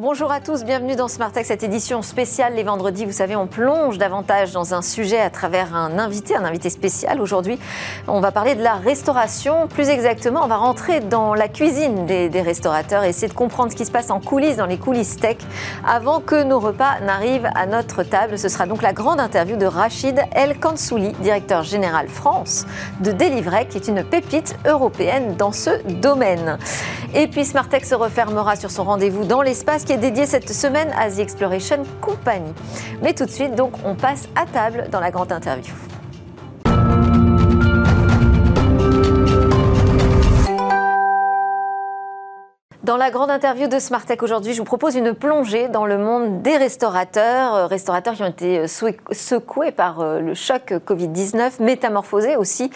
Bonjour à tous, bienvenue dans Tech, cette édition spéciale les vendredis. Vous savez, on plonge davantage dans un sujet à travers un invité, un invité spécial. Aujourd'hui, on va parler de la restauration. Plus exactement, on va rentrer dans la cuisine des, restaurateurs et essayer de comprendre ce qui se passe en coulisses, dans les coulisses tech, avant que nos repas n'arrivent à notre table. Ce sera donc la grande interview de Rachid El Kansouli, directeur général France de Delivrec, qui est une pépite européenne dans ce domaine. Et puis Tech se refermera sur son rendez-vous dans l'espace qui est dédié cette semaine à The Exploration Company. Mais tout de suite, donc, on passe à table dans la grande interview. Dans la grande interview de Smartech aujourd'hui, je vous propose une plongée dans le monde des restaurateurs, euh, restaurateurs qui ont été euh, secoués par euh, le choc Covid-19, métamorphosés aussi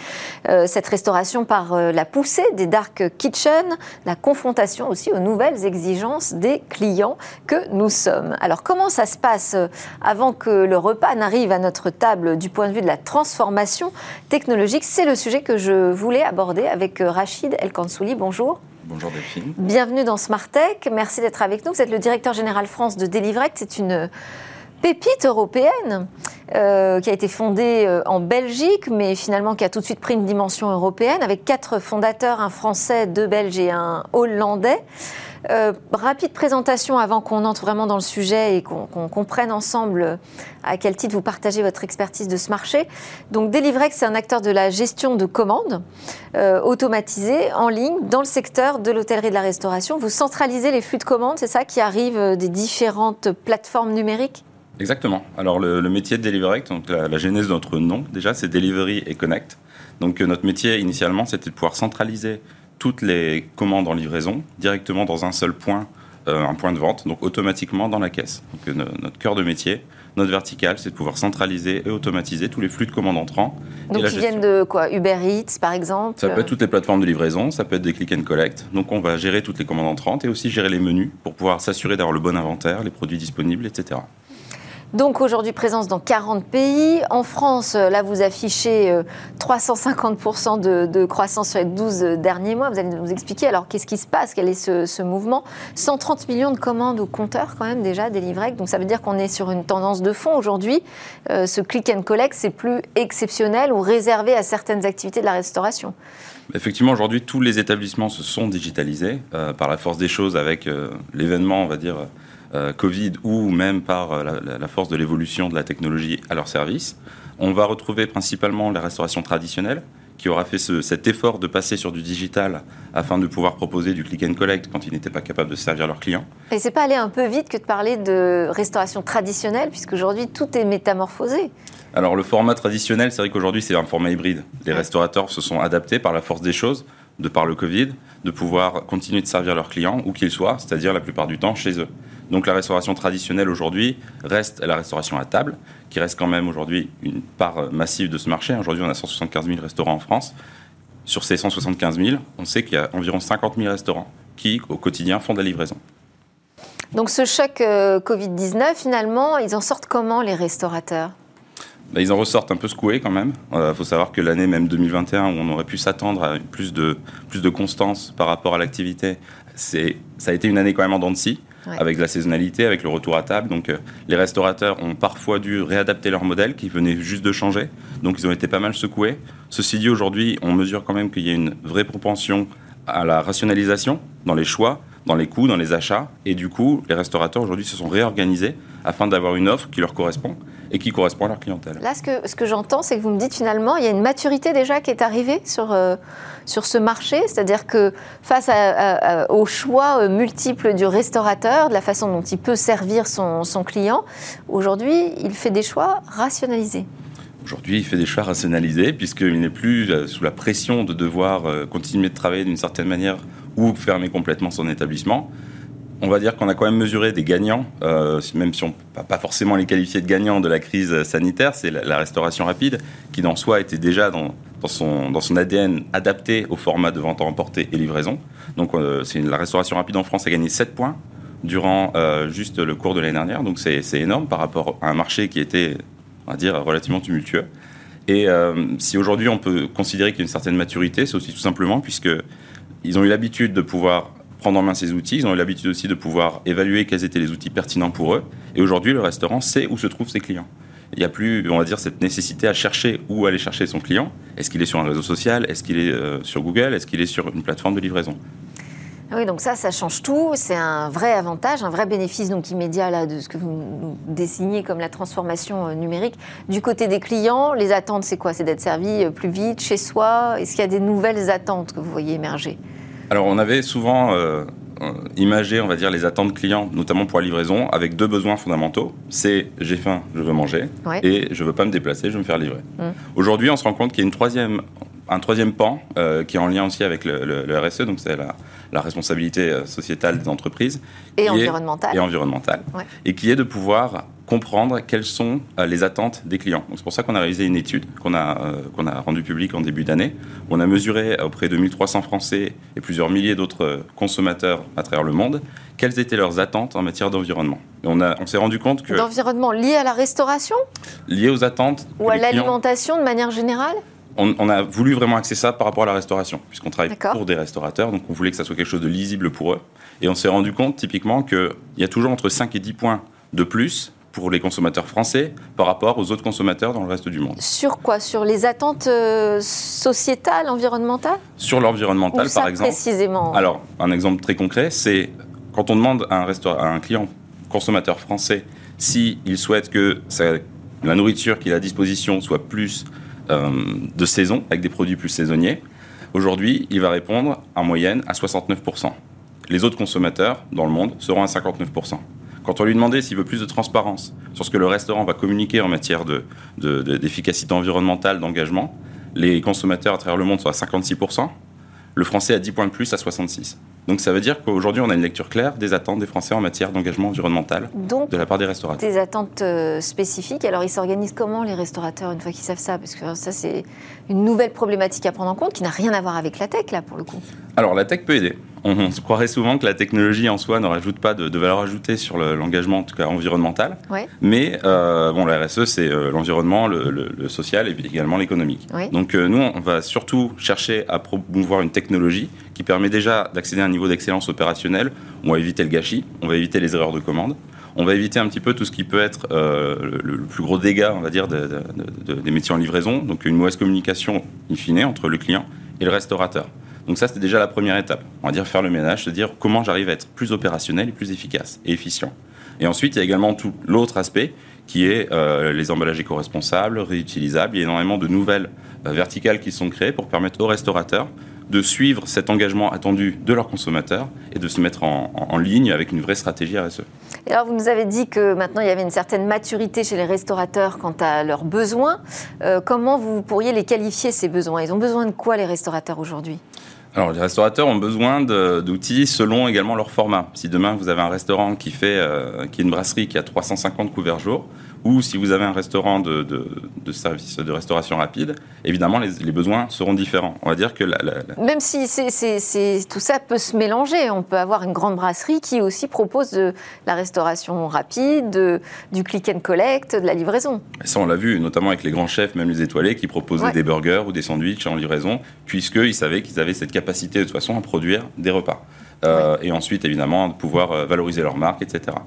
cette restauration par la poussée des dark kitchens, la confrontation aussi aux nouvelles exigences des clients que nous sommes. Alors comment ça se passe avant que le repas n'arrive à notre table du point de vue de la transformation technologique? C'est le sujet que je voulais aborder avec Rachid El Kansouli. Bonjour. Bonjour Delphine. Bienvenue dans Smartech. Merci d'être avec nous. Vous êtes le directeur général France de Delivrect. C'est une pépite européenne euh, qui a été fondée euh, en Belgique, mais finalement qui a tout de suite pris une dimension européenne avec quatre fondateurs, un français, deux belges et un hollandais. Euh, rapide présentation avant qu'on entre vraiment dans le sujet et qu'on comprenne ensemble à quel titre vous partagez votre expertise de ce marché. Donc Delivrex, c'est un acteur de la gestion de commandes euh, automatisées en ligne dans le secteur de l'hôtellerie et de la restauration. Vous centralisez les flux de commandes, c'est ça, qui arrivent euh, des différentes plateformes numériques? Exactement. Alors le, métier de Delivery, donc la, la, genèse de notre nom déjà, c'est Delivery et Connect. Donc notre métier initialement, c'était de pouvoir centraliser toutes les commandes en livraison directement dans un seul point, euh, un point de vente, donc automatiquement dans la caisse. Donc, euh, notre cœur de métier, notre verticale, c'est de pouvoir centraliser et automatiser tous les flux de commandes entrants. Donc, qui viennent de quoi? Uber Eats, par exemple? Ça peut être toutes les plateformes de livraison, ça peut être des click and collect. Donc, on va gérer toutes les commandes entrantes et aussi gérer les menus pour pouvoir s'assurer d'avoir le bon inventaire, les produits disponibles, etc. Donc aujourd'hui, présence dans 40 pays. En France, euh, là, vous affichez 350% euh, de, croissance sur les 12 derniers mois. Vous allez nous expliquer alors qu'est-ce qui se passe, quel est ce, mouvement? 130 millions de commandes au compteur quand même déjà délivrées. Donc ça veut dire qu'on est sur une tendance de fond aujourd'hui. Euh, ce click and collect, c'est plus exceptionnel ou réservé à certaines activités de la restauration. Effectivement, aujourd'hui, tous les établissements se sont digitalisés par la force des choses avec l'événement, on va dire, euh, Covid ou même par euh, la, force de l'évolution de la technologie à leur service. On va retrouver principalement la restauration traditionnelle qui aura fait cet effort de passer sur du digital afin de pouvoir proposer du click and collect quand ils n'étaient pas capables de servir leurs clients. Et c'est pas aller un peu vite que de parler de restauration traditionnelle, puisqu'aujourd'hui tout est métamorphosé. Alors le format traditionnel, c'est vrai qu'aujourd'hui c'est un format hybride. Les restaurateurs se sont adaptés par la force des choses, de par le Covid, de pouvoir continuer de servir leurs clients où qu'ils soient, c'est-à-dire la plupart du temps chez eux. Donc la restauration traditionnelle aujourd'hui reste la restauration à table, qui reste quand même aujourd'hui une part massive de ce marché. Aujourd'hui, on a 175 000 restaurants en France. Sur ces 175 000, on sait qu'il y a environ 50 000 restaurants qui, au quotidien, font de la livraison. Donc ce choc euh, Covid-19, finalement, ils en sortent comment les restaurateurs? Bah, ils en ressortent un peu secoués quand même. Il euh, faut savoir que l'année même 2021, où on aurait pu s'attendre à plus de, plus de constance par rapport à l'activité, ça a été une année quand même en dents de scie avec la saisonnalité, avec le retour à table. Donc euh, les restaurateurs ont parfois dû réadapter leur modèle qui venait juste de changer. Donc ils ont été pas mal secoués. Ceci dit, aujourd'hui, on mesure quand même qu'il y a une vraie propension à la rationalisation dans les choix, dans les coûts, dans les achats. Et du coup, les restaurateurs aujourd'hui se sont réorganisés afin d'avoir une offre qui leur correspond et qui correspond à leur clientèle. Là, ce que, ce que j'entends, c'est que vous me dites finalement, il y a une maturité déjà qui est arrivée sur, euh, sur ce marché, c'est-à-dire que face au choix euh, multiple du restaurateur, de la façon dont il peut servir son, son client, aujourd'hui, il fait des choix rationalisés. Aujourd'hui, il fait des choix rationalisés puisqu'il n'est plus euh, sous la pression de devoir continuer de travailler d'une certaine manière ou fermer complètement son établissement on va dire qu'on a quand même mesuré des gagnants, euh, même si on peut pas forcément les qualifier de gagnants de la crise sanitaire, c'est la, restauration rapide, qui dans soi était déjà dans, son, dans son ADN adapté au format de vente à emporter et livraison. Donc euh, c'est la restauration rapide en France a gagné 7 points durant euh, juste le cours de l'année dernière, donc c'est énorme par rapport à un marché qui était, on va dire, relativement tumultueux. Et si aujourd'hui on peut considérer qu'il y a une certaine maturité, c'est aussi tout simplement puisque ils ont eu l'habitude de pouvoir prendre en main ces outils. Ils ont eu l'habitude aussi de pouvoir évaluer quels étaient les outils pertinents pour eux. Et aujourd'hui, le restaurant sait où se trouvent ses clients. Il n'y a plus, on va dire, cette nécessité à chercher où aller chercher son client. Est-ce qu'il est sur un réseau social? Est-ce qu'il est euh, sur Google? Est-ce qu'il est sur une plateforme de livraison? Ah oui, donc ça, ça change tout. C'est un vrai avantage, un vrai bénéfice donc immédiat là, de ce que vous dessinez comme la transformation euh, numérique. Du côté des clients, les attentes, c'est quoi? C'est d'être servi euh, plus vite chez soi? Est-ce qu'il y a des nouvelles attentes que vous voyez émerger? Alors, on avait souvent euh, imagé, on va dire, les attentes clients, notamment pour la livraison, avec deux besoins fondamentaux. C'est j'ai faim, je veux manger, et je veux pas me déplacer, je veux me faire livrer. Mmh. Aujourd'hui, on se rend compte qu'il y a une troisième un troisième pan qui est en lien aussi avec le, RSE, donc c'est la, la responsabilité euh, sociétale des entreprises. Et environnementale. et environnementale. Et qui est de pouvoir comprendre quelles sont euh, les attentes des clients. C'est pour ça qu'on a réalisé une étude qu'on a, euh, qu'on a rendue publique en début d'année. On a mesuré auprès de 1300 Français et plusieurs milliers d'autres consommateurs à travers le monde quelles étaient leurs attentes en matière d'environnement. Et on, a, on s'est rendu compte que... D'environnement lié à la restauration Lié aux attentes. Ou à l'alimentation de manière générale on, a voulu vraiment axer ça par rapport à la restauration, puisqu'on travaille pour des restaurateurs, donc on voulait que ça soit quelque chose de lisible pour eux. Et on s'est rendu compte typiquement qu'il y a toujours entre 5 et 10 points de plus pour les consommateurs français par rapport aux autres consommateurs dans le reste du monde. Sur quoi? Sur les attentes euh, sociétales, environnementales? Sur l'environnemental, par exemple. Précisément? Alors, un exemple très concret, c'est quand on demande à un, à un client consommateur français s'il souhaite que la nourriture qu'il a à disposition soit plus euh, de saison, avec des produits plus saisonniers. Aujourd'hui, il va répondre en moyenne à 69%. Les autres consommateurs dans le monde seront à 59%. Quand on lui demandait s'il veut plus de transparence sur ce que le restaurant va communiquer en matière d'efficacité de, environnementale, d'engagement, les consommateurs à travers le monde sont à 56%, le français à 10 points de plus à 66%. Donc ça veut dire qu'aujourd'hui, on a une lecture claire des attentes des Français en matière d'engagement environnemental de la part des restaurateurs. Des attentes euh, spécifiques. Alors ils s'organisent comment les restaurateurs une fois qu'ils savent ça? Parce que ça, c'est une nouvelle problématique à prendre en compte qui n'a rien à voir avec la tech, là, pour le coup. Alors la tech peut aider on, se croirait souvent que la technologie en soi ne rajoute pas de, valeur ajoutée sur l'engagement, en tout cas environnemental. Mais euh, bon, la RSE, c'est euh, l'environnement, le, social et également l'économique. Donc euh, nous, on va surtout chercher à promouvoir une technologie qui permet déjà d'accéder à un niveau d'excellence opérationnel. On va éviter le gâchis, on va éviter les erreurs de commande. On va éviter un petit peu tout ce qui peut être le, plus gros dégât, on va dire, des métiers en livraison. Donc une mauvaise communication, in fine, entre le client et le restaurateur. Donc ça, c'était déjà la première étape. On va dire faire le ménage, se dire comment j'arrive à être plus opérationnel et plus efficace et efficient. Et ensuite, il y a également tout l'autre aspect qui est euh, les emballages éco-responsables, réutilisables. Il y a énormément de nouvelles euh, verticales qui sont créées pour permettre aux restaurateurs de suivre cet engagement attendu de leurs consommateurs et de se mettre en, ligne avec une vraie stratégie RSE. Et alors, vous nous avez dit que maintenant il y avait une certaine maturité chez les restaurateurs quant à leurs besoins. Euh, comment vous pourriez les qualifier ces besoins? Ils ont besoin de quoi les restaurateurs aujourd'hui? Alors, les restaurateurs ont besoin d'outils selon également leur format. Si demain vous avez un restaurant qui fait, euh, qui est une brasserie qui a 350 couverts jour, ou si vous avez un restaurant de, de, service de restauration rapide, évidemment, les, besoins seront différents. On va dire que... Même si c'est tout ça peut se mélanger, on peut avoir une grande brasserie qui aussi propose de la restauration rapide, du click and collect, de la livraison. ça, on l'a vu, notamment avec les grands chefs, même les étoilés, qui proposaient des burgers ou des sandwichs en livraison, puisqu'ils savaient qu'ils avaient cette capacité de toute façon à produire des repas. Euh, et ensuite évidemment de pouvoir euh, valoriser leur marque, etc.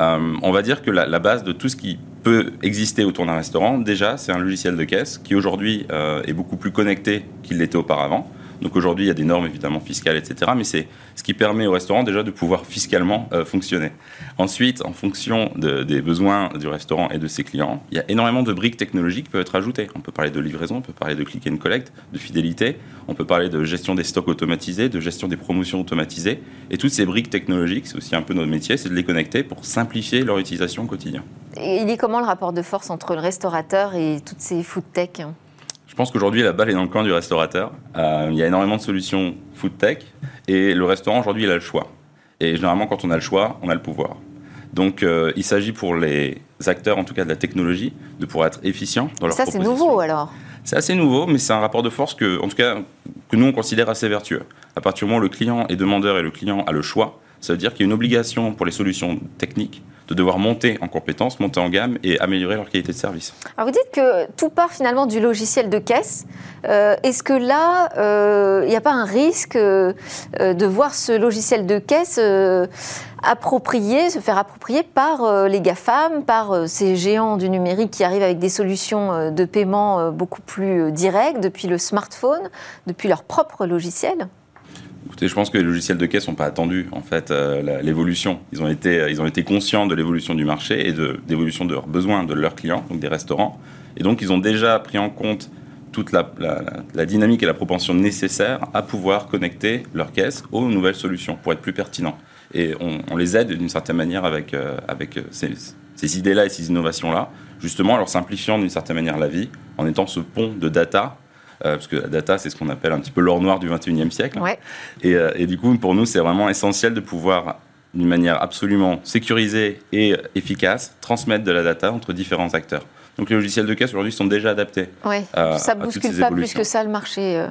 Euh, on va dire que la, base de tout ce qui peut exister autour d'un restaurant, déjà, c'est un logiciel de caisse qui aujourd'hui est beaucoup plus connecté qu'il l'était auparavant. Donc aujourd'hui, il y a des normes évidemment fiscales, etc. Mais c'est ce qui permet au restaurant déjà de pouvoir fiscalement euh, fonctionner. Ensuite, en fonction des besoins du restaurant et de ses clients, il y a énormément de briques technologiques qui peuvent être ajoutées. On peut parler de livraison, on peut parler de click and collect, de fidélité, on peut parler de gestion des stocks automatisés, de gestion des promotions automatisées. Et toutes ces briques technologiques, c'est aussi un peu notre métier, c'est de les connecter pour simplifier leur utilisation au quotidien. Et il est comment le rapport de force entre le restaurateur et toutes ces food tech je pense qu'aujourd'hui, la balle est dans le camp du restaurateur. Euh, il y a énormément de solutions food tech et le restaurant, aujourd'hui, il a le choix. Et généralement, quand on a le choix, on a le pouvoir. Donc, euh, il s'agit pour les acteurs, en tout cas de la technologie, de pouvoir être efficients dans leur Ça, c'est nouveau alors C'est assez nouveau, mais c'est un rapport de force que, en tout cas, que nous, on considère assez vertueux. À partir du moment où le client est demandeur et le client a le choix Ça veut dire qu'il y a une obligation pour les solutions techniques de devoir monter en compétences, monter en gamme et améliorer leur qualité de service. Alors vous dites que tout part finalement du logiciel de caisse. Euh, est-ce que là, euh, il n'y a pas un risque euh, de voir ce logiciel de caisse approprié, se faire approprier par les GAFAM, par ces géants du numérique qui arrivent avec des solutions de paiement beaucoup plus directes depuis le smartphone, depuis leur propre logiciel? Je pense que les logiciels de caisse n'ont pas attendu en fait euh, l'évolution. Ils ont été, ils ont été conscients de l'évolution du marché et de l'évolution de leurs besoins de leurs clients, donc des restaurants. Et donc ils ont déjà pris en compte toute la, dynamique et la propension nécessaire à pouvoir connecter leurs caisses aux nouvelles solutions pour être plus pertinents. Et on, les aide d'une certaine manière avec, euh, euh, ces, ces idées-là et ces innovations-là, justement en leur simplifiant d'une certaine manière la vie, en étant ce pont de data euh, parce que la data, c'est ce qu'on appelle un petit peu l'or noir du 21e siècle. Euh, et, du coup, pour nous, c'est vraiment essentiel de pouvoir, d'une manière absolument sécurisée et efficace, transmettre de la data entre différents acteurs. Donc les logiciels de caisse aujourd'hui sont déjà adaptés. Oui, ça ne bouscule pas plus que ça le marché. Euh,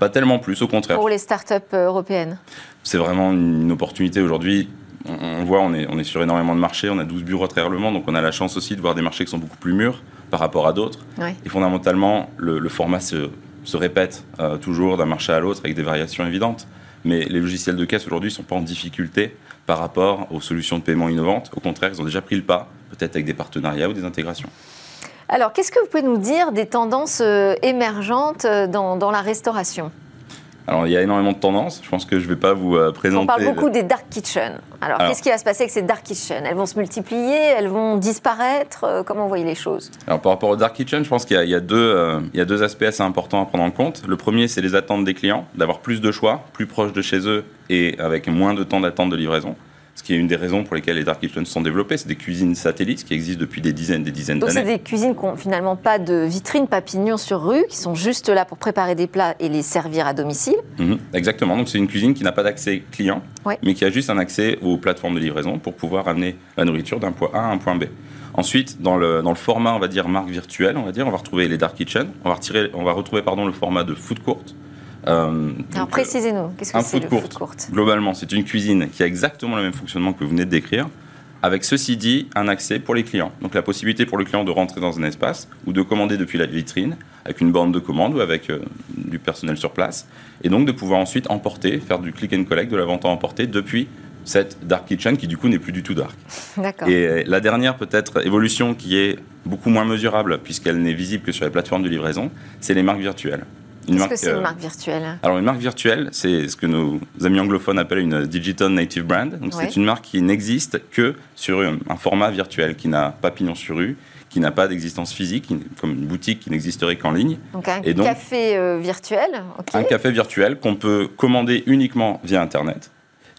pas tellement plus, au contraire. Pour les startups européennes. C'est vraiment une opportunité aujourd'hui on voit, on est, on est sur énormément de marchés, on a 12 bureaux à travers le monde, donc on a la chance aussi de voir des marchés qui sont beaucoup plus mûrs par rapport à d'autres. Et fondamentalement, le, format se, se répète euh, toujours d'un marché à l'autre avec des variations évidentes. Mais les logiciels de caisse aujourd'hui ne sont pas en difficulté par rapport aux solutions de paiement innovantes. Au contraire, ils ont déjà pris le pas, peut-être avec des partenariats ou des intégrations. Alors, qu'est-ce que vous pouvez nous dire des tendances euh, émergentes euh, dans la restauration? Alors, il y a énormément de tendances. Je pense que je ne vais pas vous présenter. On parle beaucoup des dark kitchens. Alors, qu'est-ce qui va se passer avec ces dark kitchens Elles vont se multiplier? Elles vont disparaître? Euh, Comment vous voyez les choses? Alors, par rapport aux dark kitchens, je pense qu'il y, euh, y a deux aspects assez importants à prendre en compte. Le premier, c'est les attentes des clients, d'avoir plus de choix, plus proche de chez eux et avec moins de temps d'attente de livraison ce qui est une des raisons pour lesquelles les dark kitchens sont développés. C'est des cuisines satellites qui existent depuis des dizaines des dizaines d'années. Donc c'est des cuisines qui n'ont finalement pas de vitrine, pas pignon sur rue, qui sont juste là pour préparer des plats et les servir à domicile. Mhm, exactement. Donc c'est une cuisine qui n'a pas d'accès client, mais qui a juste un accès aux plateformes de livraison pour pouvoir amener la nourriture d'un point A à un point B. Ensuite, dans le, dans le format, on va dire marque virtuelle, on va dire, on va retrouver les dark kitchens. On va, retirer, on va retrouver pardon, le format de food court euh, Alors précisez-nous, qu'est-ce que c'est le food court? Globalement, c'est une cuisine qui a exactement le même fonctionnement que vous venez de décrire, avec ceci dit un accès pour les clients. Donc la possibilité pour le client de rentrer dans un espace ou de commander depuis la vitrine avec une bande de commande ou avec euh, du personnel sur place, et donc de pouvoir ensuite emporter, faire du click and collect, de la vente à emporter depuis cette dark kitchen qui du coup n'est plus du tout dark. Et la dernière peut-être évolution qui est beaucoup moins mesurable puisqu'elle n'est visible que sur les plateformes de livraison, c'est les marques virtuelles. Qu'est-ce que c'est une euh, marque virtuelle Alors une marque virtuelle, c'est ce que nos amis anglophones appellent une digital native brand. Donc c'est une marque qui n'existe que sur un format virtuel, qui n'a pas pignon sur rue, qui n'a pas d'existence physique, comme une boutique qui n'existerait qu'en ligne. Donc un café euh, virtuel. Un café virtuel qu'on peut commander uniquement via Internet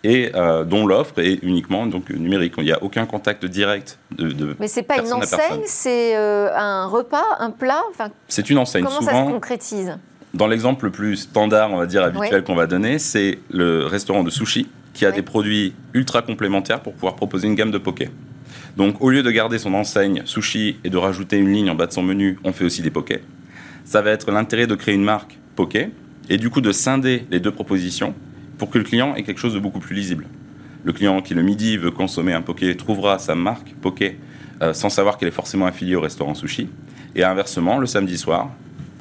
et euh, dont l'offre est uniquement donc numérique. Il n'y a aucun contact direct de, de Mais c'est pas une enseigne, c'est un repas, un plat. Enfin, c'est une enseigne. Comment ça se concrétise? Dans l'exemple le plus standard, on va dire habituel qu'on va donner, c'est le restaurant de sushi qui a des produits ultra complémentaires pour pouvoir proposer une gamme de poké. Donc au lieu de garder son enseigne sushi et de rajouter une ligne en bas de son menu, on fait aussi des pokés. Ça va être l'intérêt de créer une marque poké et du coup de scinder les deux propositions pour que le client ait quelque chose de beaucoup plus lisible. Le client qui le midi veut consommer un poké trouvera sa marque poké euh, sans savoir qu'elle est forcément affiliée au restaurant sushi. Et inversement, le samedi soir,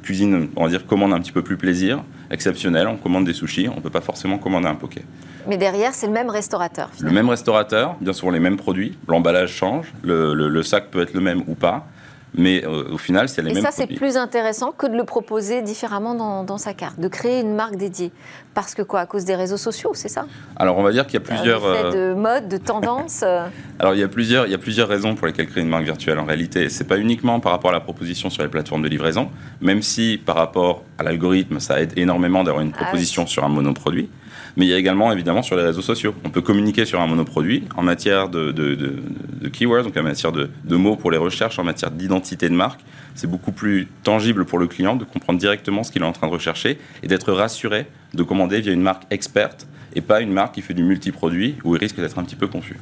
cuisine, on va dire, commande un petit peu plus plaisir, exceptionnel, on commande des sushis, on ne peut pas forcément commander un poké. Mais derrière, c'est le même restaurateur. Le même restaurateur, bien sûr les mêmes produits, l'emballage change, le, sac peut être le même ou pas, mais euh, au final, c'est les Et mêmes ça, c'est plus intéressant que de le proposer différemment dans, sa carte, de créer une marque dédiée. Parce que quoi À cause des réseaux sociaux, c'est ça? Alors, on va dire qu'il y a plusieurs... Euh, de mode, de tendance euh. Alors, il y, a plusieurs, il y a plusieurs raisons pour lesquelles créer une marque virtuelle. En réalité, c'est pas uniquement par rapport à la proposition sur les plateformes de livraison, même si par rapport à l'algorithme, ça aide énormément d'avoir une ah proposition sur un monoproduit mais il y a également évidemment sur les réseaux sociaux. On peut communiquer sur un monoproduit en matière de, de, keywords, donc en matière de, mots pour les recherches, en matière d'identité de marque. C'est beaucoup plus tangible pour le client de comprendre directement ce qu'il est en train de rechercher et d'être rassuré de commander via une marque experte et pas une marque qui fait du multiproduit où il risque d'être un petit peu confus.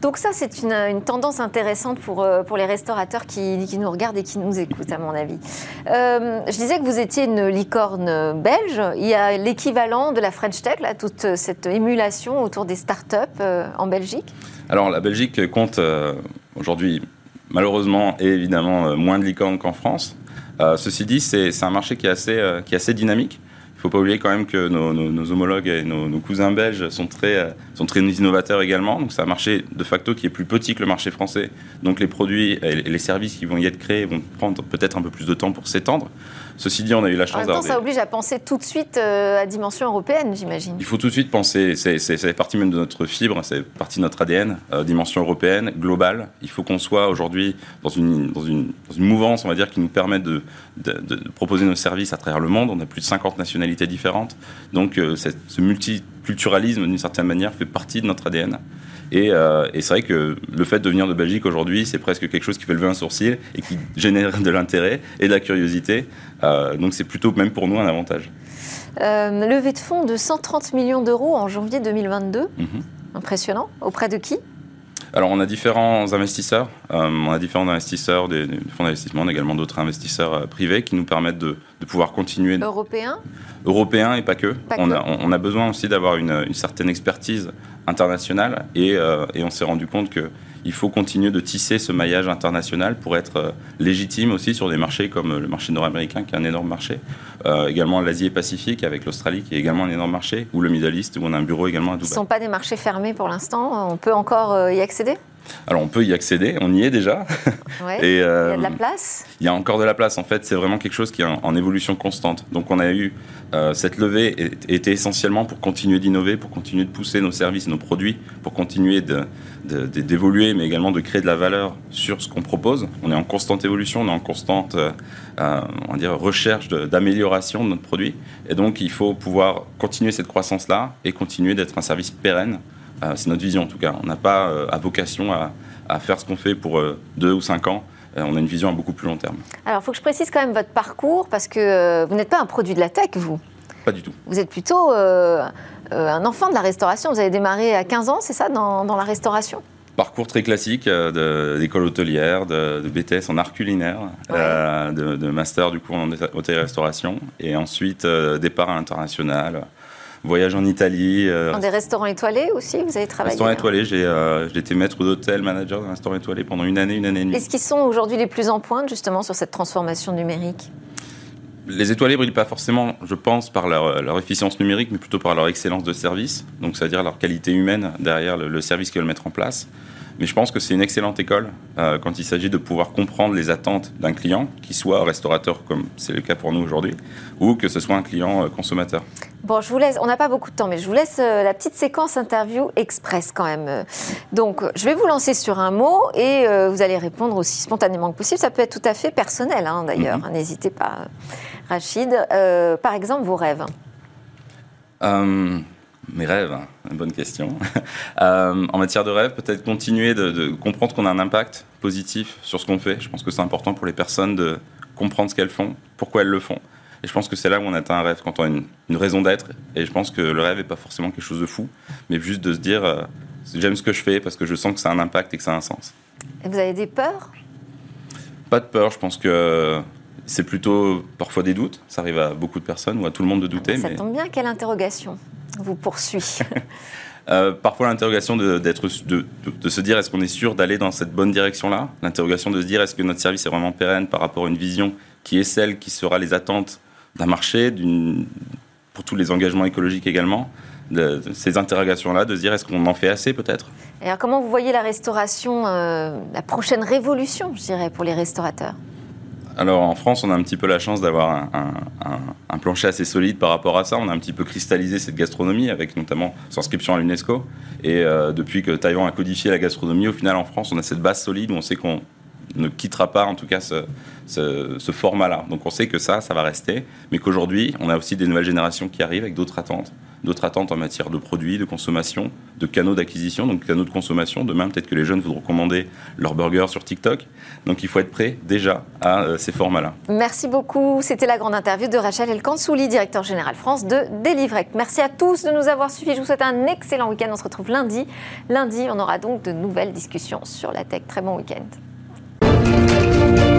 Donc ça, c'est une, tendance intéressante pour, euh, pour les restaurateurs qui, qui, nous regardent et qui nous écoutent, à mon avis. Euh, je disais que vous étiez une licorne belge. Il y a l'équivalent de la French Tech, là, toute cette émulation autour des startups euh, en Belgique? Alors, la Belgique compte aujourd'hui, malheureusement et évidemment, moins de licornes qu'en France. ceci dit, c'est un marché qui est assez, qui est assez dynamique. Il ne faut pas oublier quand même que nos, homologues et nos, cousins belges sont très, euh, sont très innovateurs également. Donc c'est un marché de facto qui est plus petit que le marché français. Donc les produits et les services qui vont y être créés vont prendre peut-être un peu plus de temps pour s'étendre. Ceci dit, on a eu la chance d'avoir. ça oblige à penser tout de suite euh, à dimension européenne, j'imagine. Il faut tout de suite penser, c'est partie même de notre fibre, c'est partie de notre ADN, euh, dimension européenne, globale. Il faut qu'on soit aujourd'hui dans une, dans, une, dans une, mouvance, on va dire, qui nous permet de, de, proposer nos services à travers le monde. On a plus de 50 nationalités différentes. Donc euh, ce multiculturalisme, d'une certaine manière, fait partie de notre ADN. Euh, et, c'est vrai que le fait de venir de Belgique aujourd'hui, c'est presque quelque chose qui fait lever un sourcil et qui génère de l'intérêt et de la curiosité. Euh, donc c'est plutôt même pour nous un avantage. Euh, levée de fonds de 130 millions d'euros en janvier 2022. Mhm. Impressionnant. Auprès de qui? Alors, on a différents investisseurs. on a différents investisseurs des, fonds d'investissement, on a également d'autres investisseurs privés qui nous permettent de, pouvoir continuer. Européens? Européens et pas que. on, A, on, a, besoin aussi d'avoir une, une, certaine expertise international euh, et, on s'est rendu compte qu'il faut continuer de tisser ce maillage international pour être euh, légitime aussi sur des marchés comme le marché nord-américain qui est un énorme marché, euh, également l'Asie et Pacifique avec l'Australie qui est également un énorme marché, ou le Middle East où on a un bureau également à Dubaï. Ce ne sont pas des marchés fermés pour l'instant, on peut encore y accéder? Alors on peut y accéder, on y est déjà. et, il y a de la place? Il y a encore de la place. En fait, c'est vraiment quelque chose qui est en, évolution constante. Donc on a eu euh, cette levée était essentiellement pour continuer d'innover, pour continuer de pousser nos services, nos produits, pour continuer d'évoluer, mais également de créer de la valeur sur ce qu'on propose. On est en constante évolution, on est en constante euh, euh, on va dire, recherche d'amélioration de, notre produit. Et donc il faut pouvoir continuer cette croissance-là et continuer d'être un service pérenne euh, c'est notre vision en tout cas. On n'a pas euh, à vocation à, faire ce qu'on fait pour euh, deux ou cinq ans. on a une vision à beaucoup plus long terme. Alors, il faut que je précise quand même votre parcours, parce que vous n'êtes pas un produit de la tech, vous Pas du tout. Vous êtes plutôt un enfant de la restauration. Vous avez démarré à 15 ans, c'est ça, dans, la restauration? Parcours très classique d'école hôtelière, de, BTS en art culinaire, de, master du coup en hôtellerie-restauration, et ensuite départ à l'international voyage en Italie. Euh, Dans des restaurants étoilés aussi, vous avez travaillé Restaurants étoilés, j'ai euh, été maître d'hôtel, manager d'un restaurant étoilé pendant une année, une année et demie. Est-ce qu'ils sont aujourd'hui les plus en pointe justement sur cette transformation numérique? Les étoilés brillent pas forcément, je pense, par leur, efficience numérique, mais plutôt par leur excellence de service, donc c'est-à-dire leur qualité humaine derrière le, le service qu'ils veulent mettre en place. Mais je pense que c'est une excellente école euh, quand il s'agit de pouvoir comprendre les attentes d'un client, qu'il soit restaurateur comme c'est le cas pour nous aujourd'hui, ou que ce soit un client euh, consommateur. Bon, je vous laisse, on n'a pas beaucoup de temps, mais je vous laisse euh, la petite séquence interview express quand même. Donc, je vais vous lancer sur un mot et vous allez répondre aussi spontanément que possible. Ça peut être tout à fait personnel hein, d'ailleurs, mhm. n'hésitez pas. Rachid, par exemple, vos rêves mes rêves, hein, une bonne question. Euh, en matière de rêve, peut-être continuer de, comprendre qu'on a un impact positif sur ce qu'on fait. Je pense que c'est important pour les personnes de comprendre ce qu'elles font, pourquoi elles le font. Et je pense que c'est là où on atteint un rêve, quand on a une, raison d'être. Et je pense que le rêve n'est pas forcément quelque chose de fou, mais juste de se dire euh, j'aime ce que je fais parce que je sens que ça a un impact et que ça a un sens. Et vous avez des peurs? Pas de peur, je pense que c'est plutôt parfois des doutes. Ça arrive à beaucoup de personnes ou à tout le monde de douter. Ça tombe bien, quelle interrogation vous poursuit? Euh, Parfois l'interrogation de, de, de, se dire est-ce qu'on est sûr d'aller dans cette bonne direction-là? L'interrogation de se dire est-ce que notre service est vraiment pérenne par rapport à une vision qui est celle qui sera les attentes d'un marché, pour tous les engagements écologiques également de, ces interrogations-là, de se dire est-ce qu'on en fait assez peut-être? Alors comment vous voyez la restauration, euh, la prochaine révolution, je dirais, pour les restaurateurs? Alors en France, on a un petit peu la chance d'avoir un, plancher assez solide par rapport à ça. On a un petit peu cristallisé cette gastronomie avec notamment son inscription à l'UNESCO. Et euh, depuis que Taïwan a codifié la gastronomie, au final en France, on a cette base solide où on sait qu'on ne quittera pas en tout cas ce, ce format-là. Donc on sait que ça, ça va rester, mais qu'aujourd'hui, on a aussi des nouvelles générations qui arrivent avec d'autres attentes d'autres attentes en matière de produits, de consommation, de canaux d'acquisition, donc canaux de consommation. Demain, peut-être que les jeunes voudront commander leur burger sur TikTok. Donc il faut être prêt déjà à euh, ces formats-là. Merci beaucoup. C'était la grande interview de Rachel Elkansouli, directeur général France de Delivrec. Merci à tous de nous avoir suivis. Je vous souhaite un excellent week-end. On se retrouve lundi. Lundi, on aura donc de nouvelles discussions sur la tech. Très bon week-end. Bye.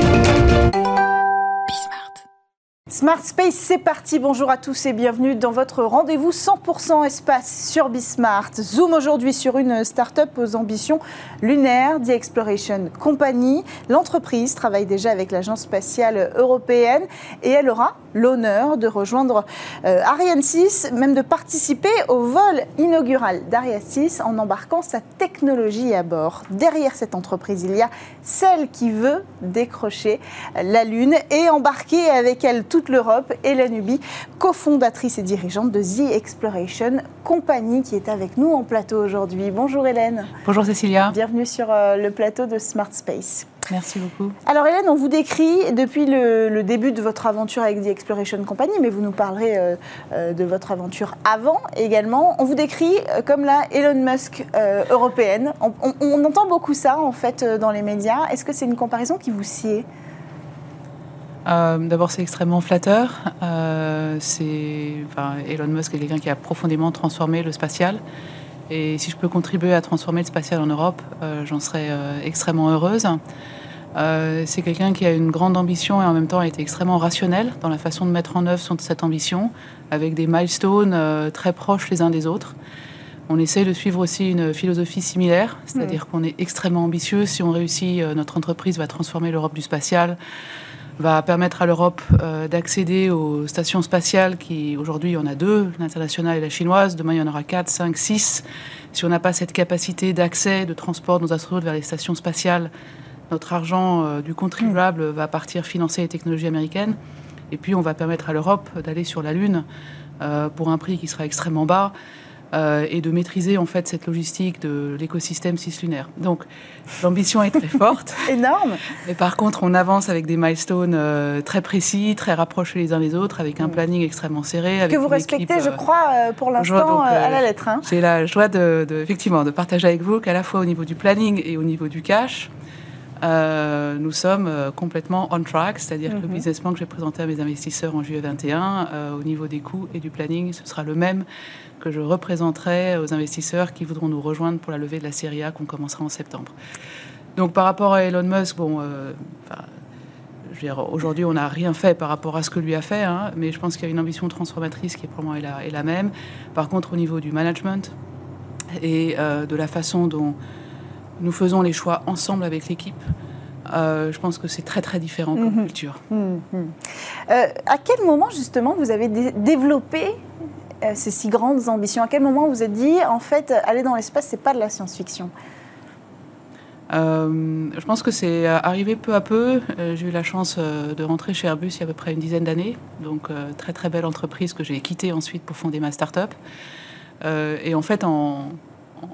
Smart Space, c'est parti. Bonjour à tous et bienvenue dans votre rendez-vous 100% espace sur Bismart. Zoom aujourd'hui sur une start-up aux ambitions lunaires, The Exploration Company. L'entreprise travaille déjà avec l'Agence spatiale européenne et elle aura l'honneur de rejoindre euh, Ariane 6, même de participer au vol inaugural d'Ariane 6 en embarquant sa technologie à bord. Derrière cette entreprise, il y a celle qui veut décrocher la Lune et embarquer avec elle tout toute l'Europe, Hélène Ubi, cofondatrice et dirigeante de The Exploration Company, qui est avec nous en plateau aujourd'hui. Bonjour Hélène. Bonjour Cécilia. Bienvenue sur euh, le plateau de Smart Space. Merci beaucoup. Alors Hélène, on vous décrit depuis le, début de votre aventure avec The Exploration Company, mais vous nous parlerez euh, euh, de votre aventure avant également. On vous décrit comme la Elon Musk européenne. On, on, entend beaucoup ça en fait dans les médias. Est-ce que c'est une comparaison qui vous sied? Euh, d'abord, c'est extrêmement flatteur. Euh, c'est, Elon Musk est quelqu'un qui a profondément transformé le spatial. Et si je peux contribuer à transformer le spatial en Europe, euh, j'en serais extrêmement heureuse. c'est quelqu'un qui a une grande ambition et en même temps a été extrêmement rationnel dans la façon de mettre en œuvre cette ambition, avec des milestones très proches les uns des autres. On essaie de suivre aussi une philosophie similaire, c'est-à-dire mm. qu'on est extrêmement ambitieux. Si on réussit, notre entreprise va transformer l'Europe du spatial va permettre à l'Europe euh, d'accéder aux stations spatiales qui, aujourd'hui, il y en a deux, l'internationale et la chinoise. Demain, il y en aura quatre, cinq, six. Si on n'a pas cette capacité d'accès, de transport de nos astronautes vers les stations spatiales, notre argent euh, du contribuable va partir financer les technologies américaines. Et puis, on va permettre à l'Europe d'aller sur la Lune euh, pour un prix qui sera extrêmement bas. Euh, et de maîtriser en fait cette logistique de l'écosystème cislunaire. Donc l'ambition est très forte. Énorme. Mais par contre, on avance avec des milestones euh, très précis, très rapprochés les uns les autres, avec un mm. planning extrêmement serré. que vous respectez, je euh, crois, pour l'instant à la lettre. Hein. J'ai la joie de, effectivement de partager avec vous qu'à la fois au niveau du planning et au niveau du cash, nous sommes complètement on track, c'est-à-dire que le mm-hmm. business plan que j'ai présenté à mes investisseurs en juillet 21, au niveau des coûts et du planning, ce sera le même que je représenterai aux investisseurs qui voudront nous rejoindre pour la levée de la série A qu'on commencera en septembre. Donc par rapport à Elon Musk, bon, euh, aujourd'hui on n'a rien fait par rapport à ce que lui a fait, hein, mais je pense qu'il y a une ambition transformatrice qui est probablement est la, est la, même. Par contre, au niveau du management et euh, de la façon dont nous faisons les choix ensemble avec l'équipe, euh, je pense que c'est très très différent comme mhm. culture. Mhm. à quel moment justement vous avez développé euh, ces si grandes ambitions? À quel moment vous êtes dit, en fait, aller dans l'espace, c'est pas de la science-fiction? Euh, je pense que c'est arrivé peu à peu. Euh, j'ai eu la chance de rentrer chez Airbus il y a à peu près une dizaine d'années. Donc, très très belle entreprise que j'ai quittée ensuite pour fonder ma start-up. et en fait, en, en,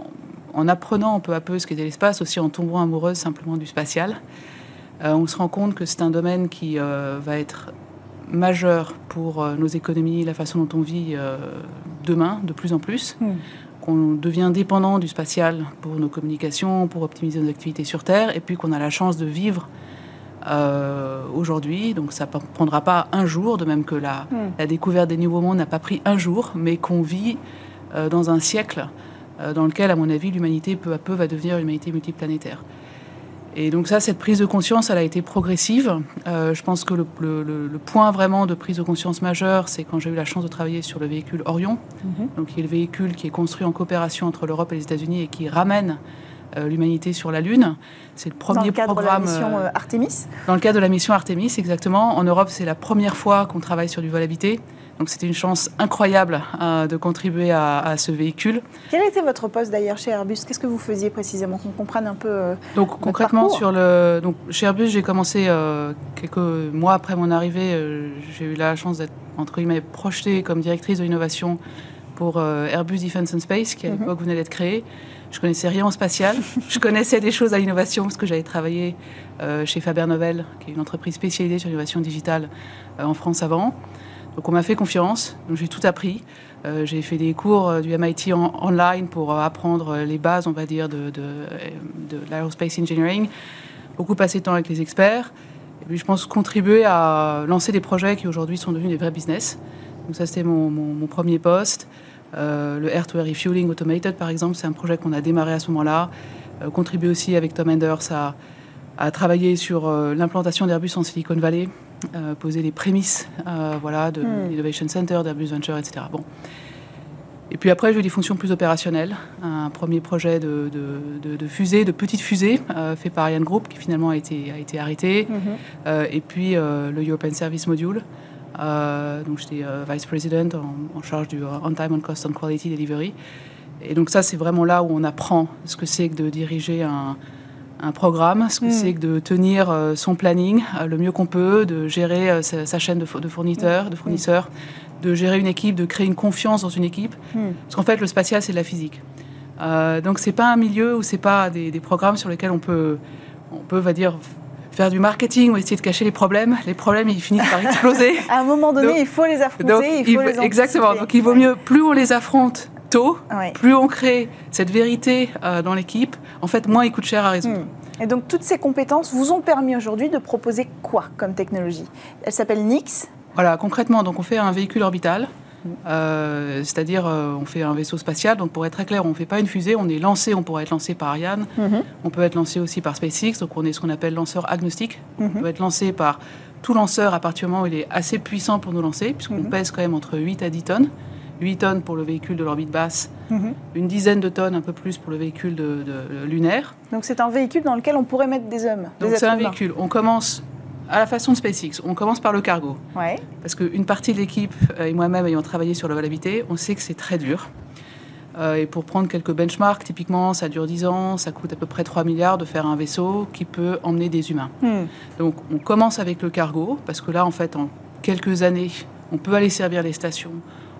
apprenant peu à peu ce qu'était l'espace, aussi en tombant amoureuse simplement du spatial, on se rend compte que c'est un domaine qui va être majeur pour euh, nos économies, la façon dont on vit euh, demain, de plus en plus. Hmm. Qu'on devient dépendant du spatial pour nos communications, pour optimiser nos activités sur Terre, et puis qu'on a la chance de vivre euh, aujourd'hui. Donc ça ne prendra pas un jour, de même que la, hmm. la découverte des nouveaux mondes n'a pas pris un jour, mais qu'on vit dans un siècle dans lequel, à mon avis, l'humanité peu à peu va devenir une humanité multiplanétaire. Et donc ça, cette prise de conscience, elle a été progressive. Euh, je pense que le, point vraiment de prise de conscience majeure, c'est quand j'ai eu la chance de travailler sur le véhicule Orion, mhm. donc qui est le véhicule qui est construit en coopération entre l'Europe et les États-Unis et qui ramène euh, l'humanité sur la Lune. C'est le premier dans le programme. De la mission euh, Artemis. Dans le cadre de la mission Artemis, exactement. En Europe, c'est la première fois qu'on travaille sur du vol habité. Donc c'était une chance incroyable euh, de contribuer à, ce véhicule. Quel était votre poste d'ailleurs chez Airbus? Qu'est-ce que vous faisiez précisément? Qu'on comprenne un peu. Euh, donc concrètement sur le donc chez Airbus, j'ai commencé euh, quelques mois après mon arrivée. j'ai eu la chance d'être entre guillemets projetée comme directrice de l'innovation pour Airbus Defence and Space, qui à mhm. l'époque venait d'être créé. Je connaissais rien en spatial. je connaissais des choses à l'innovation parce que j'avais travaillé chez Faber Novel, qui est une entreprise spécialisée sur l'innovation digitale en France avant. Donc on m'a fait confiance, j'ai tout appris. j'ai fait des cours du MIT en, online pour apprendre les bases, on va dire, de, de, l'aerospace engineering. Beaucoup passé de temps avec les experts. Et puis je pense contribuer à lancer des projets qui aujourd'hui sont devenus des vrais business. Donc ça c'était mon, premier poste. le Air-to-Air Refueling Automated par exemple, c'est un projet qu'on a démarré à ce moment-là. contribuer aussi avec Tom Enders à travailler sur euh, l'implantation d'Airbus en Silicon Valley, euh, poser les prémices euh, voilà, de hmm. l'Innovation Center, d'Airbus Venture, etc. Bon. Et puis après, j'ai eu des fonctions plus opérationnelles. Un premier projet de, de, de, fusée, de petite fusée, fait par Ariane Group, qui finalement a été, a été arrêté. Hmm. et puis le European Service Module. donc j'étais Vice President en, en, charge du On Time, On Cost, On Quality Delivery. Et donc ça, c'est vraiment là où on apprend ce que c'est que de diriger un, un programme, ce que hmm. c'est que de tenir euh, son planning euh, le mieux qu'on peut, de gérer euh, sa, chaîne de, fournisseurs, de fournisseurs, de gérer une équipe, de créer une confiance dans une équipe. Hmm. Parce qu'en fait, le spatial, c'est de la physique. Donc, c'est pas un milieu où c'est pas des, programmes sur lesquels on peut, on peut, va dire, faire du marketing ou essayer de cacher les problèmes. Les problèmes, ils finissent par exploser. à un moment donné, il faut les affronter, il faut les Exactement. Donc, il vaut mieux, plus on les affronte tôt, plus on crée cette vérité euh, dans l'équipe, en fait, moins il coûte cher à résoudre. Hmm. Et donc, toutes ces compétences vous ont permis aujourd'hui de proposer quoi comme technologie? Elle s'appelle Nix Voilà, concrètement, donc on fait un véhicule orbital. Hmm. Euh, c'est-à-dire, euh, on fait un vaisseau spatial. Donc, pour être très clair, on ne fait pas une fusée, on est lancé, on pourrait être lancé par Ariane. Hmm. On peut être lancé aussi par SpaceX. Donc, on est ce qu'on appelle lanceur agnostique. On peut être lancé par tout lanceur à partir du moment où il est assez puissant pour nous lancer, puisqu'on pèse quand même entre 8 à 10 tonnes. 8 tonnes pour le véhicule de l'orbite basse, mhm. une dizaine de tonnes, un peu plus pour le véhicule de, lunaire. Donc c'est un véhicule dans lequel on pourrait mettre des hommes. Donc c'est un véhicule. On commence à la façon de SpaceX. On commence par le cargo. Ouais. Parce qu'une partie de l'équipe euh, et moi-même ayant travaillé sur habité, on sait que c'est très dur. Euh, et pour prendre quelques benchmarks, typiquement, ça dure 10 ans, ça coûte à peu près 3 milliards de faire un vaisseau qui peut emmener des humains. Hmm. Donc on commence avec le cargo, parce que là, en fait, en quelques années, on peut aller servir les stations,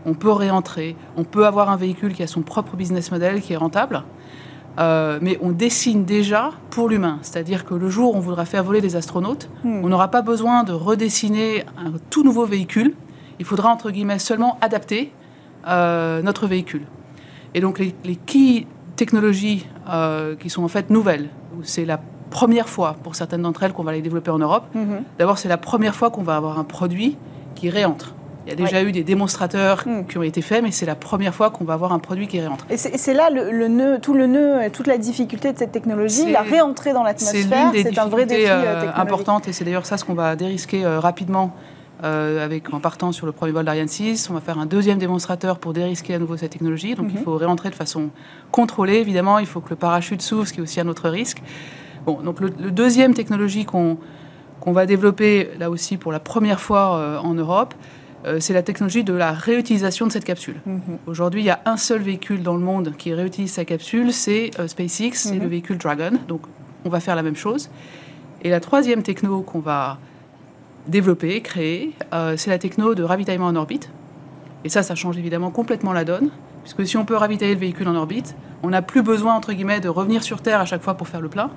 on peut réentrer, on peut avoir un véhicule qui a son propre business model, qui est rentable. Euh, mais on dessine déjà pour l'humain. C'est-à-dire que le jour où on voudra faire voler des astronautes, hmm. on n'aura pas besoin de redessiner un tout nouveau véhicule. Il faudra, entre guillemets, seulement adapter euh, notre véhicule. Et donc les, les key technologies euh, qui sont en fait nouvelles, c'est la première fois pour certaines d'entre elles qu'on va les développer en Europe. Hmm. D'abord, c'est la première fois qu'on va avoir un produit qui réentre. Il y a déjà eu des démonstrateurs hmm. qui ont été faits, mais c'est la première fois qu'on va avoir un produit qui réentre. Et c'est là le, nœud, tout le nœud, toute la difficulté de cette technologie, la réentrée dans l'atmosphère. C'est un vrai défi euh, importante, et c'est d'ailleurs ça ce qu'on va dérisquer euh, rapidement. Euh, avec, en partant sur le premier vol d'Ariane 6, on va faire un deuxième démonstrateur pour dérisquer à nouveau cette technologie. Donc il mhm. faut réentrer de façon contrôlée, évidemment. Il faut que le parachute s'ouvre, ce qui est aussi un autre risque. Bon, donc le, deuxième technologie qu'on va développer là aussi pour la première fois en Europe, euh, c'est la technologie de la réutilisation de cette capsule. Mhm. Aujourd'hui, il y a un seul véhicule dans le monde qui réutilise sa capsule, c'est euh, SpaceX, c'est le mhm. véhicule Dragon. Donc, on va faire la même chose. Et la troisième techno qu'on va développer, créer, euh, c'est la techno de ravitaillement en orbite. Et ça, ça change évidemment complètement la donne, puisque si on peut ravitailler le véhicule en orbite, on n'a plus besoin, entre guillemets, de revenir sur Terre à chaque fois pour faire le plein.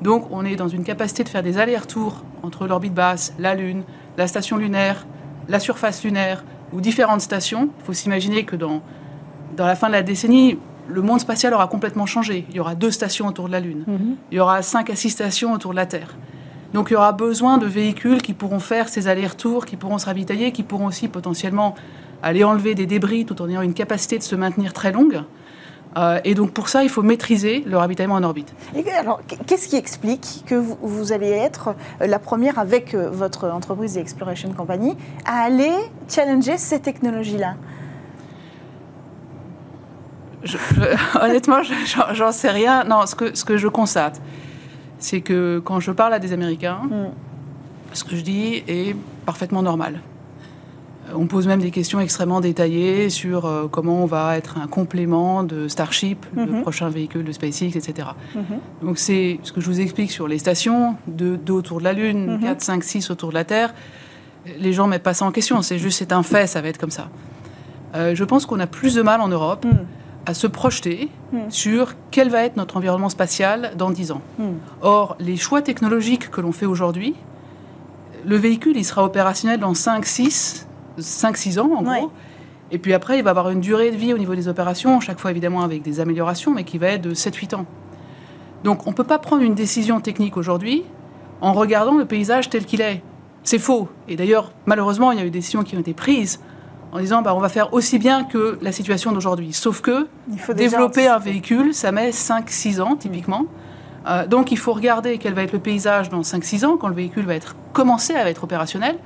Donc, on est dans une capacité de faire des allers-retours entre l'orbite basse, la Lune, la station lunaire, la surface lunaire ou différentes stations, il faut s'imaginer que dans, dans la fin de la décennie, le monde spatial aura complètement changé. Il y aura deux stations autour de la Lune. Mhm. Il y aura cinq à six stations autour de la Terre. Donc il y aura besoin de véhicules qui pourront faire ces allers-retours, qui pourront se ravitailler, qui pourront aussi potentiellement aller enlever des débris tout en ayant une capacité de se maintenir très longue. Euh, et donc pour ça, il faut maîtriser le ravitaillement en orbite. Et alors, qu'est-ce qui explique que vous, allez être euh, la première avec euh, votre entreprise The Exploration Company à aller challenger ces technologies-là? Honnêtement, j'en sais rien. Non, ce que, ce que je constate, c'est que quand je parle à des Américains, hmm. ce que je dis est parfaitement normal. On pose même des questions extrêmement détaillées sur euh, comment on va être un complément de Starship, le mhm. prochain véhicule de SpaceX, etc. Mhm. Donc c'est ce que je vous explique sur les stations, deux, autour de la Lune, 4, 5, 6 autour de la Terre. Les gens ne mettent pas ça en question, c'est juste, c'est un fait, ça va être comme ça. Euh, je pense qu'on a plus de mal en Europe mhm. à se projeter sur quel va être notre environnement spatial dans 10 ans. Or, les choix technologiques que l'on fait aujourd'hui, le véhicule, il sera opérationnel dans 5, 6, 5-6 ans, en Ouais. gros. Et puis après, il va avoir une durée de vie au niveau des opérations, chaque fois évidemment avec des améliorations, mais qui va être de 7-8 ans. Donc on ne peut pas prendre une décision technique aujourd'hui en regardant le paysage tel qu'il est. C'est faux. Et d'ailleurs, malheureusement, il y a eu des décisions qui ont été prises en disant bah, on va faire aussi bien que la situation d'aujourd'hui. Sauf que Il faut déjà développer un véhicule, ça met 5-6 ans typiquement. Euh, donc il faut regarder quel va être le paysage dans 5-6 ans, quand le véhicule va être commencé à être opérationnel.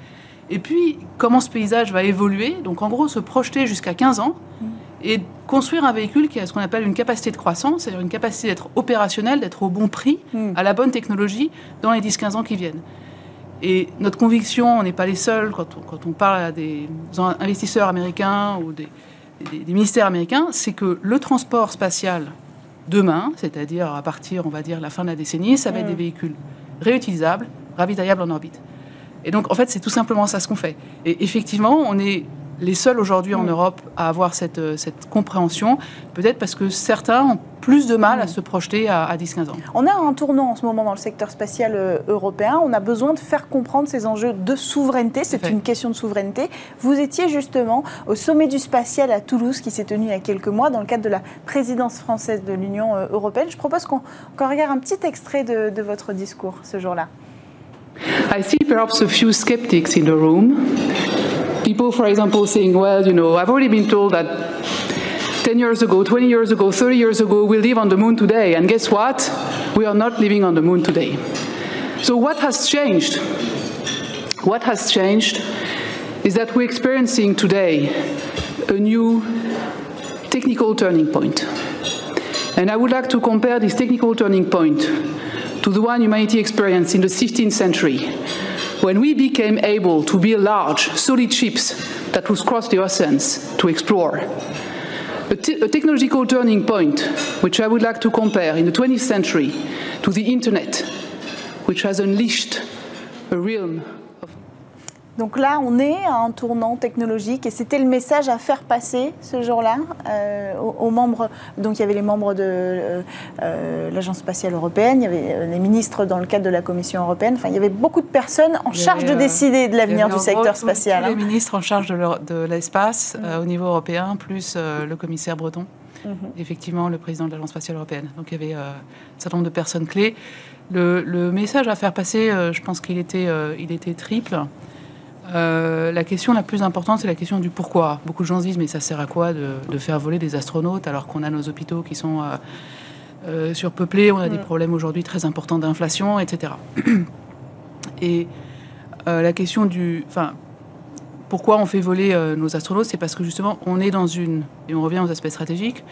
Et puis, comment ce paysage va évoluer? Donc, en gros, se projeter jusqu'à 15 ans et construire un véhicule qui a ce qu'on appelle une capacité de croissance, c'est-à-dire une capacité d'être opérationnel, d'être au bon prix, Mm. à la bonne technologie dans les 10-15 ans qui viennent. Et notre conviction, on n'est pas les seuls quand on, quand on parle à des investisseurs américains ou des, des- des ministères américains, c'est que le transport spatial demain, c'est-à-dire à partir, on va dire, la fin de la décennie, ça va être Mm. des véhicules réutilisables, ravitaillables en orbite. Et donc, en fait, c'est tout simplement ça ce qu'on fait. Et effectivement, on est les seuls aujourd'hui en. Europe à avoir cette, euh, cette compréhension, peut-être parce que certains ont plus de mal à se projeter à, à 10-15 ans. On a un tournant en ce moment dans le secteur spatial euh, européen. On a besoin de faire comprendre ces enjeux de souveraineté. C'est une question de souveraineté. Vous étiez justement au sommet du spatial à Toulouse qui s'est tenu il y a quelques mois dans le cadre de la présidence française de l'Union euh, européenne. Je propose qu'on regarde un petit extrait de, de votre discours ce jour-là. I see perhaps a few skeptics in the room. People, for example, saying, well, you know, I've already been told that 10 years ago, 20 years ago, 30 years ago, we live on the moon today. And guess what? We are not living on the moon today. So, what has changed? What has changed is that we're experiencing today a new technical turning point. And I would like to compare this technical turning point to the one humanity experienced in the 15th century, when we became able to build large, solid ships that would cross the oceans to explore. A, a technological turning point, which I would like to compare in the 20th century to the internet, which has unleashed a realm Donc là, on est à un tournant technologique et c'était le message à faire passer ce jour-là euh, aux, aux membres. Donc il y avait les membres de euh, euh, l'Agence spatiale européenne, il y avait les ministres dans le cadre de la Commission européenne. Enfin, il y avait beaucoup de personnes en charge avait, de décider de l'avenir du secteur spatial. Tous les hein. ministres en charge de l'espace euh, au niveau européen, plus le commissaire breton, effectivement le président de l'Agence spatiale européenne. Donc il y avait un certain nombre de personnes clés. Le, le message à faire passer, je pense qu'il était, il était triple. Euh, la question la plus importante, c'est la question du pourquoi. Beaucoup de gens se disent, mais ça sert à quoi de, de faire voler des astronautes alors qu'on a nos hôpitaux qui sont euh, euh, surpeuplés, on a des Mm. problèmes aujourd'hui très importants d'inflation, etc. Et la question du... Enfin, pourquoi on fait voler nos astronautes C'est parce que justement, on est dans une... Et on revient aux aspects stratégiques.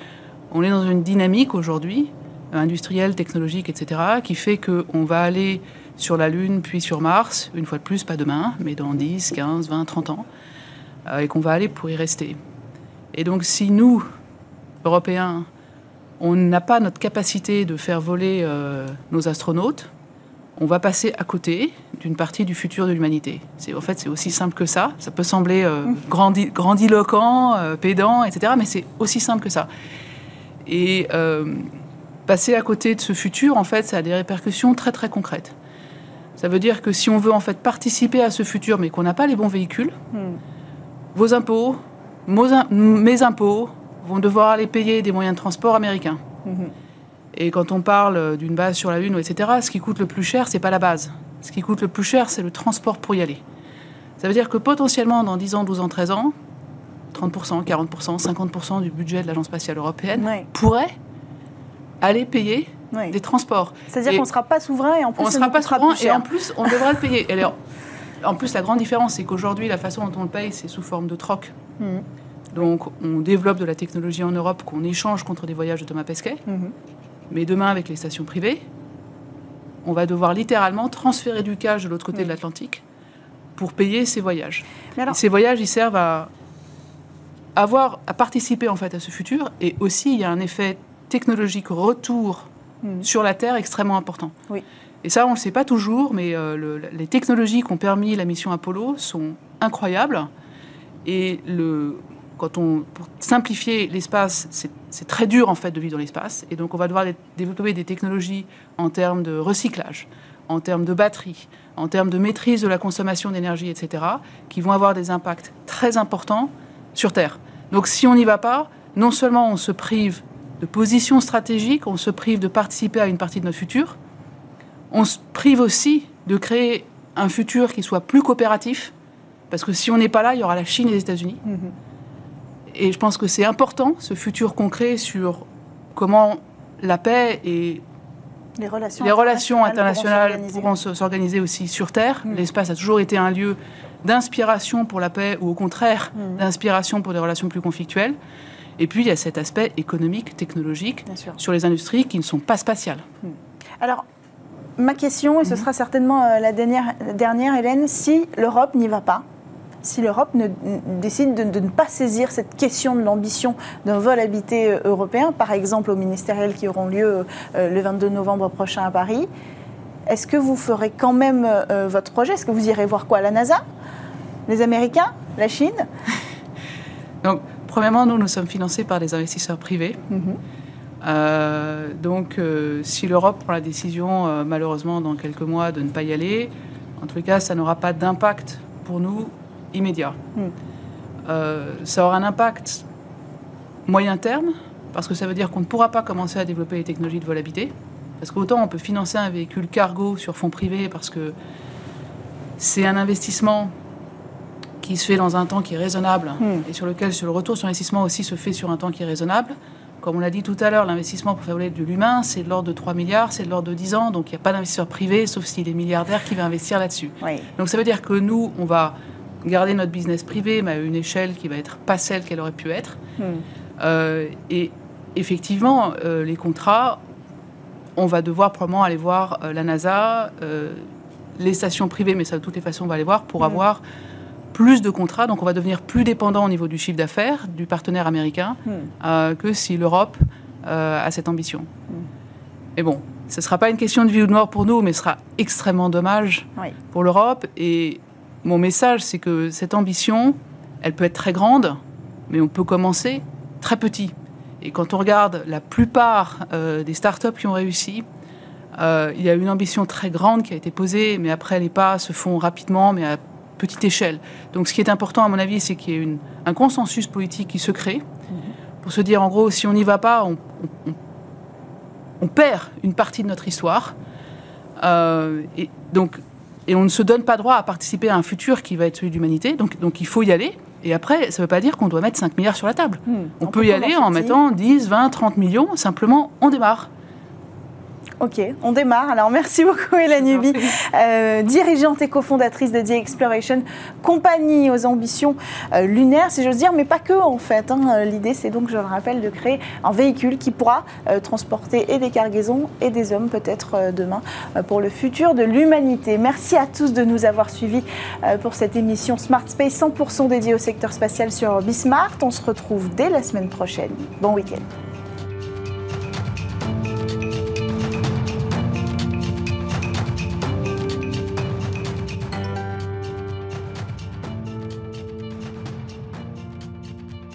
On est dans une dynamique aujourd'hui, industrielle, technologique, etc., qui fait qu'on va aller sur la Lune, puis sur Mars, une fois de plus, pas demain, mais dans 10, 15, 20, 30 ans, euh, et qu'on va aller pour y rester. Et donc, si nous, Européens, on n'a pas notre capacité de faire voler euh, nos astronautes, on va passer à côté d'une partie du futur de l'humanité. C'est en fait c'est aussi simple que ça. Ça peut sembler euh, grandi- grandiloquent, euh, pédant, etc. Mais c'est aussi simple que ça. Et passer à côté de ce futur, en fait, ça a des répercussions très très concrètes. Ça veut dire que si on veut en fait participer à ce futur, mais qu'on n'a pas les bons véhicules, vos impôts, mes impôts vont devoir aller payer des moyens de transport américains. Et quand on parle d'une base sur la Lune, etc., ce qui coûte le plus cher, c'est pas la base. Ce qui coûte le plus cher, c'est le transport pour y aller. Ça veut dire que potentiellement, dans 10 ans, 12 ans, 13 ans, 30%, 40%, 50% du budget de l'Agence spatiale européenne Ouais. pourrait aller payer Des transports. C'est-à-dire qu'on ne sera pas souverain et en plus on ne sera pas souverain et en plus, on devra le payer. Alors, en plus, la grande différence, c'est qu'aujourd'hui, la façon dont on le paye, c'est sous forme de troc. Mhm. Donc, on développe de la technologie en Europe qu'on échange contre des voyages de Thomas Pesquet. Mhm. Mais demain, avec les stations privées, on va devoir littéralement transférer du cash de l'autre côté de l'Atlantique pour payer ces voyages. Alors- ces voyages, ils servent à avoir, à participer en fait à ce futur. Et aussi, il y a un effet technologique retour Mhm. sur la Terre extrêmement important. Oui. Et ça, on ne le sait pas toujours, mais euh, le- les technologies qui ont permis la mission Apollo sont incroyables. Et le, quand on, pour simplifier l'espace, c'est très dur en fait de vivre dans l'espace. Et donc, on va devoir dé- développer des technologies en termes de recyclage, en termes de batterie, en termes de maîtrise de la consommation d'énergie, etc., qui vont avoir des impacts très importants sur Terre. Donc si on n'y va pas, non seulement on se prive de position stratégique, on se prive de participer à une partie de notre futur, on se prive aussi de créer un futur qui soit plus coopératif, parce que si on n'est pas là, il y aura la Chine et les États-Unis. Mhm. Et je pense que c'est important, ce futur concret sur comment la paix et les relations, les relations internationales pourront se- s'organiser aussi sur Terre. Mm. L'espace a toujours été un lieu d'inspiration pour la paix ou au contraire Mm. d'inspiration pour des relations plus conflictuelles. Et puis il y a cet aspect économique, technologique sur les industries qui ne sont pas spatiales. Alors, ma question, et Mhm. ce sera certainement euh, la dernière, la dernière, Hélène, si l'Europe n'y va pas, si l'Europe décide de, de ne pas saisir cette question de l'ambition d'un vol habité euh, européen, par exemple aux ministériels qui auront lieu euh, le 22 novembre prochain à Paris, est-ce que vous ferez quand même euh, votre projet? Est-ce que vous irez voir quoi? La NASA? Les Américains? La Chine? Donc, premièrement, nous, nous sommes financés par des investisseurs privés. Mhm. Euh, donc, euh, si l'Europe prend la décision, euh, malheureusement, dans quelques mois, de ne pas y aller, en tout cas, ça n'aura pas d'impact pour nous immédiat. Mm. Euh, ça aura un impact moyen terme, parce que ça veut dire qu'on ne pourra pas commencer à développer les technologies de vol habité. Parce qu'autant on peut financer un véhicule cargo sur fonds privés, parce que c'est un investissement qui se fait dans un temps qui est raisonnable Mm. et sur lequel sur le retour sur investissement aussi se fait sur un temps qui est raisonnable. Comme on l'a dit tout à l'heure, l'investissement pour voler de l'humain, c'est de l'ordre de 3 milliards, c'est de l'ordre de 10 ans, donc il n'y a pas d'investisseur privé, sauf s'il est milliardaire qui va investir là-dessus. Oui. Donc ça veut dire que nous, on va garder notre business privé, mais à une échelle qui va être pas celle qu'elle aurait pu être. Hmm. Euh, et effectivement, euh, les contrats, on va devoir probablement aller voir euh, la NASA, les stations privées, mais ça de toutes les façons, on va aller voir pour Mm. avoir plus de contrats. Donc on va devenir plus dépendant au niveau du chiffre d'affaires du partenaire américain Hmm. euh, que si l'Europe euh, a cette ambition. Mais bon, ce ne sera pas une question de vie ou de mort pour nous, mais ce sera extrêmement dommage Oui. pour l'Europe. Et mon message, c'est que cette ambition, elle peut être très grande, mais on peut commencer très petit. Et quand on regarde la plupart euh, des startups qui ont réussi, euh, il y a une ambition très grande qui a été posée, mais après les pas se font rapidement, mais à petite échelle. Donc ce qui est important, à mon avis, c'est qu'il y ait une- un consensus politique qui se crée pour se dire, en gros, si on n'y va pas, on, on- on- on perd une partie de notre histoire. Euh, et, donc, et on ne se donne pas droit à participer à un futur qui va être celui de l'humanité. Donc, donc il faut y aller. Et après, ça ne veut pas dire qu'on doit mettre 5 milliards sur la table. Hmm. On, peut y aller en mettant 10, 20, 30 millions. Simplement, on démarre. Ok, on démarre. Alors merci beaucoup Hélène Huby, euh, dirigeante et cofondatrice de The Exploration, compagnie aux ambitions euh, lunaires, si j'ose dire, mais pas que en fait. hein. L'idée c'est donc, je le rappelle, de créer un véhicule qui pourra euh, transporter et des cargaisons et des hommes peut-être euh, demain euh, pour le futur de l'humanité. Merci à tous de nous avoir suivis euh, pour cette émission Smart Space 100% dédiée au secteur spatial sur Bismart. On se retrouve dès la semaine prochaine. Bon week-end.